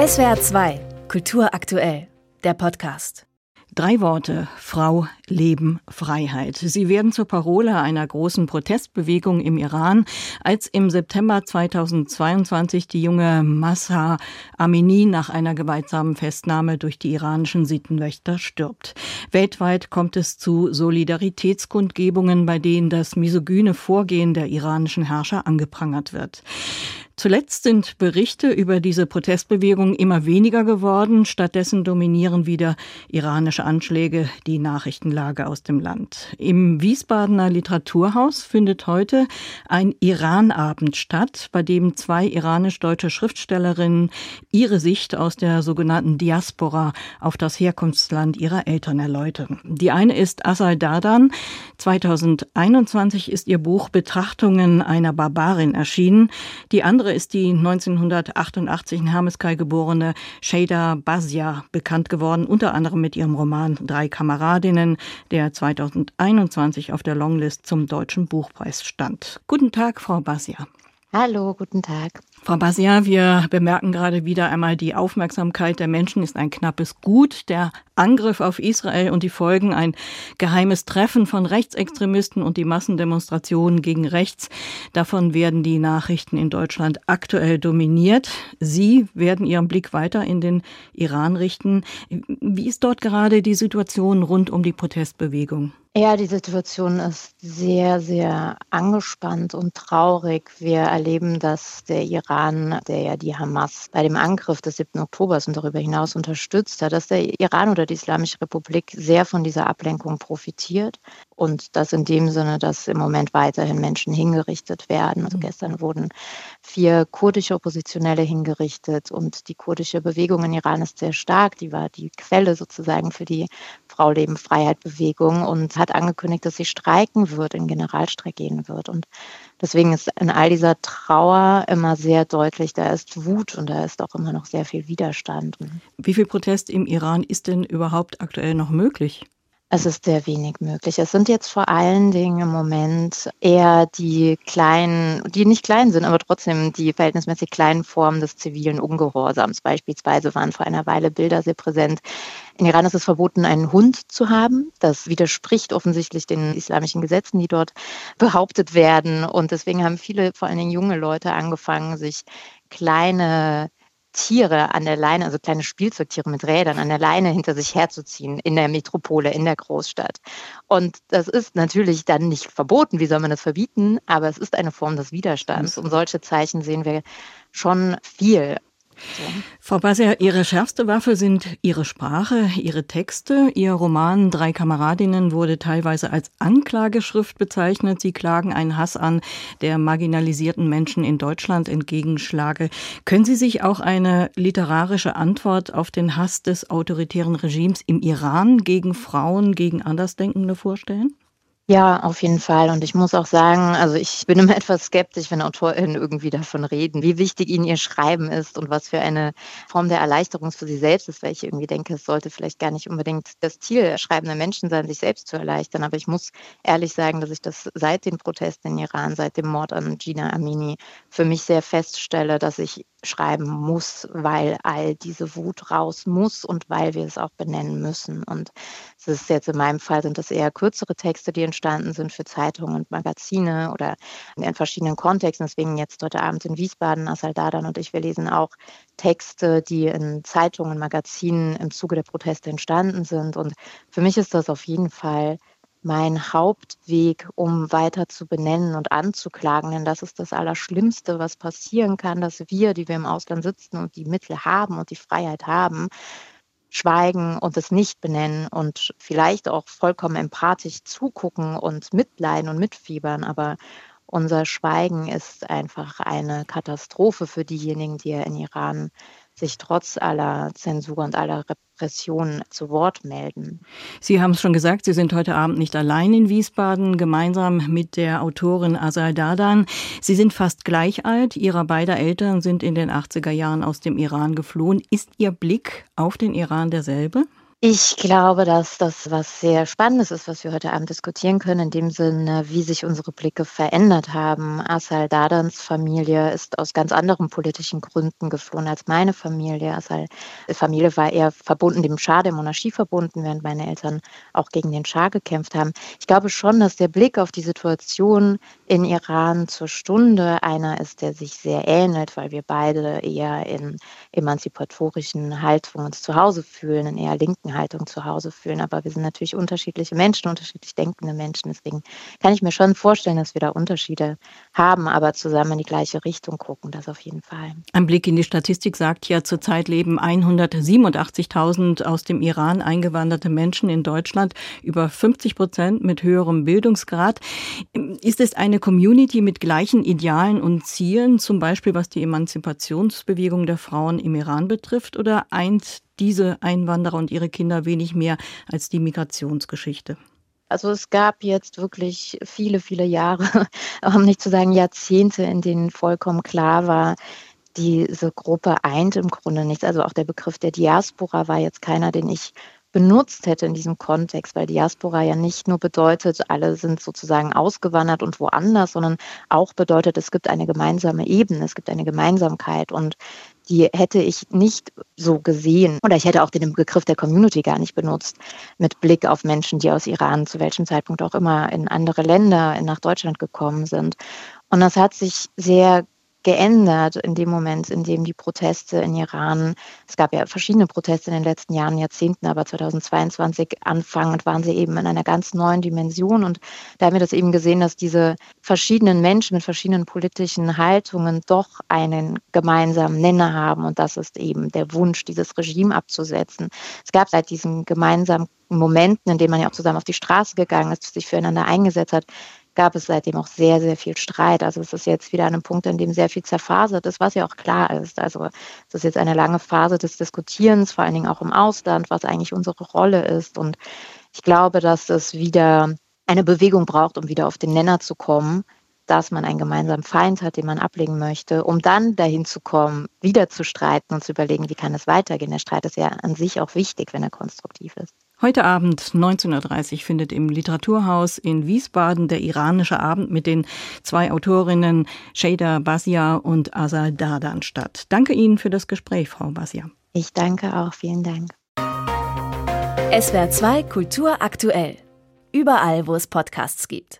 SWR 2, Kultur aktuell, der Podcast. Drei Worte. Frau, Leben, Freiheit. Sie werden zur Parole einer großen Protestbewegung im Iran, als im September 2022 die junge Massa Amini nach einer gewaltsamen Festnahme durch die iranischen Sittenwächter stirbt. Weltweit kommt es zu Solidaritätskundgebungen, bei denen das misogyne Vorgehen der iranischen Herrscher angeprangert wird. Zuletzt sind Berichte über diese Protestbewegung immer weniger geworden. Stattdessen dominieren wieder iranische Anschläge die Nachrichtenlage aus dem Land. Im Wiesbadener Literaturhaus findet heute ein Iranabend statt, bei dem zwei iranisch-deutsche Schriftstellerinnen ihre Sicht aus der sogenannten Diaspora auf das Herkunftsland ihrer Eltern erläutern. Die eine ist Asal Dadan. 2021 ist ihr Buch Betrachtungen einer Barbarin erschienen. Die andere andere ist die 1988 in Hermeskai geborene Shada Bazia bekannt geworden, unter anderem mit ihrem Roman Drei Kameradinnen, der 2021 auf der Longlist zum Deutschen Buchpreis stand. Guten Tag, Frau Bazia. Hallo, guten Tag. Frau Basia, wir bemerken gerade wieder einmal, die Aufmerksamkeit der Menschen ist ein knappes Gut. Der Angriff auf Israel und die Folgen, ein geheimes Treffen von Rechtsextremisten und die Massendemonstrationen gegen rechts. Davon werden die Nachrichten in Deutschland aktuell dominiert. Sie werden Ihren Blick weiter in den Iran richten. Wie ist dort gerade die Situation rund um die Protestbewegung? Ja, die Situation ist sehr, sehr angespannt und traurig. Wir erleben, dass der Iran, der ja die Hamas bei dem Angriff des 7. Oktobers und darüber hinaus unterstützt hat, dass der Iran oder die Islamische Republik sehr von dieser Ablenkung profitiert und das in dem Sinne, dass im Moment weiterhin Menschen hingerichtet werden. Also mhm. gestern wurden vier kurdische Oppositionelle hingerichtet und die kurdische Bewegung in Iran ist sehr stark. Die war die Quelle sozusagen für die Frau Leben Freiheit Bewegung und hat angekündigt, dass sie streiken wird, in Generalstreik gehen wird. Und deswegen ist in all dieser Trauer immer sehr deutlich, da ist Wut und da ist auch immer noch sehr viel Widerstand. Wie viel Protest im Iran ist denn überhaupt aktuell noch möglich? Es ist sehr wenig möglich. Es sind jetzt vor allen Dingen im Moment eher die kleinen, die nicht klein sind, aber trotzdem die verhältnismäßig kleinen Formen des zivilen Ungehorsams. Beispielsweise waren vor einer Weile Bilder sehr präsent. In Iran ist es verboten, einen Hund zu haben. Das widerspricht offensichtlich den islamischen Gesetzen, die dort behauptet werden. Und deswegen haben viele, vor allen Dingen junge Leute, angefangen, sich kleine Tiere an der Leine, also kleine Spielzeugtiere mit Rädern an der Leine hinter sich herzuziehen in der Metropole, in der Großstadt. Und das ist natürlich dann nicht verboten, wie soll man das verbieten, aber es ist eine Form des Widerstands. Und solche Zeichen sehen wir schon viel. So. Frau Basser, Ihre schärfste Waffe sind Ihre Sprache, Ihre Texte. Ihr Roman Drei Kameradinnen wurde teilweise als Anklageschrift bezeichnet. Sie klagen einen Hass an, der marginalisierten Menschen in Deutschland entgegenschlage. Können Sie sich auch eine literarische Antwort auf den Hass des autoritären Regimes im Iran gegen Frauen, gegen Andersdenkende vorstellen? Ja, auf jeden Fall. Und ich muss auch sagen, also ich bin immer etwas skeptisch, wenn AutorInnen irgendwie davon reden, wie wichtig ihnen ihr Schreiben ist und was für eine Form der Erleichterung für sie selbst ist, weil ich irgendwie denke, es sollte vielleicht gar nicht unbedingt das Ziel schreibender Menschen sein, sich selbst zu erleichtern. Aber ich muss ehrlich sagen, dass ich das seit den Protesten in Iran, seit dem Mord an Gina Amini für mich sehr feststelle, dass ich schreiben muss, weil all diese Wut raus muss und weil wir es auch benennen müssen. Und es ist jetzt in meinem Fall sind das eher kürzere Texte, die entstanden sind für Zeitungen und Magazine oder in verschiedenen Kontexten. Deswegen jetzt heute Abend in Wiesbaden, Asal Dadan und ich, wir lesen auch Texte, die in Zeitungen, Magazinen im Zuge der Proteste entstanden sind. Und für mich ist das auf jeden Fall mein Hauptweg, um weiter zu benennen und anzuklagen. Denn das ist das Allerschlimmste, was passieren kann, dass wir, die wir im Ausland sitzen und die Mittel haben und die Freiheit haben, schweigen und es nicht benennen und vielleicht auch vollkommen empathisch zugucken und mitleiden und mitfiebern. Aber unser Schweigen ist einfach eine Katastrophe für diejenigen, die in Iran sich trotz aller Zensur und aller Repression zu Wort melden. Sie haben es schon gesagt, Sie sind heute Abend nicht allein in Wiesbaden, gemeinsam mit der Autorin Asal Dadan. Sie sind fast gleich alt. Ihre beiden Eltern sind in den 80er Jahren aus dem Iran geflohen. Ist Ihr Blick auf den Iran derselbe? Ich glaube, dass das was sehr Spannendes ist, was wir heute Abend diskutieren können, in dem Sinne, wie sich unsere Blicke verändert haben. Asal Dadans Familie ist aus ganz anderen politischen Gründen geflohen als meine Familie. Asal Familie war eher verbunden dem Schah, der Monarchie verbunden, während meine Eltern auch gegen den Schah gekämpft haben. Ich glaube schon, dass der Blick auf die Situation in Iran zur Stunde einer ist, der sich sehr ähnelt, weil wir beide eher in emanzipatorischen Haltungen uns zu Hause fühlen, in eher linken Haltung zu Hause fühlen. Aber wir sind natürlich unterschiedliche Menschen, unterschiedlich denkende Menschen. Deswegen kann ich mir schon vorstellen, dass wir da Unterschiede haben, aber zusammen in die gleiche Richtung gucken, das auf jeden Fall. Ein Blick in die Statistik sagt ja, zurzeit leben 187.000 aus dem Iran eingewanderte Menschen in Deutschland, über 50 Prozent mit höherem Bildungsgrad. Ist es eine Community mit gleichen Idealen und Zielen, zum Beispiel was die Emanzipationsbewegung der Frauen im Iran betrifft, oder eint diese Einwanderer und ihre Kinder wenig mehr als die Migrationsgeschichte. Also es gab jetzt wirklich viele, viele Jahre, um nicht zu sagen Jahrzehnte, in denen vollkommen klar war, diese Gruppe eint im Grunde nichts. Also auch der Begriff der Diaspora war jetzt keiner, den ich benutzt hätte in diesem Kontext, weil Diaspora ja nicht nur bedeutet, alle sind sozusagen ausgewandert und woanders, sondern auch bedeutet, es gibt eine gemeinsame Ebene, es gibt eine Gemeinsamkeit und die hätte ich nicht so gesehen oder ich hätte auch den Begriff der Community gar nicht benutzt mit Blick auf Menschen, die aus Iran zu welchem Zeitpunkt auch immer in andere Länder, nach Deutschland gekommen sind. Und das hat sich sehr geändert in dem Moment, in dem die Proteste in Iran, es gab ja verschiedene Proteste in den letzten Jahren, Jahrzehnten, aber 2022 anfangend waren sie eben in einer ganz neuen Dimension. Und da haben wir das eben gesehen, dass diese verschiedenen Menschen mit verschiedenen politischen Haltungen doch einen gemeinsamen Nenner haben. Und das ist eben der Wunsch, dieses Regime abzusetzen. Es gab seit diesen gemeinsamen Momenten, in denen man ja auch zusammen auf die Straße gegangen ist, sich füreinander eingesetzt hat, gab es seitdem auch sehr, sehr viel Streit. Also es ist jetzt wieder an einem Punkt, in dem sehr viel zerfasert ist, was ja auch klar ist. Also es ist jetzt eine lange Phase des Diskutierens, vor allen Dingen auch im Ausland, was eigentlich unsere Rolle ist. Und ich glaube, dass es wieder eine Bewegung braucht, um wieder auf den Nenner zu kommen, dass man einen gemeinsamen Feind hat, den man ablegen möchte, um dann dahin zu kommen, wieder zu streiten und zu überlegen, wie kann es weitergehen. Der Streit ist ja an sich auch wichtig, wenn er konstruktiv ist. Heute Abend 19.30 Uhr findet im Literaturhaus in Wiesbaden der iranische Abend mit den zwei Autorinnen Shada Basia und Asal Dardan statt. Danke Ihnen für das Gespräch, Frau Basia. Ich danke auch. Vielen Dank. SWR 2 Kultur aktuell. Überall, wo es Podcasts gibt.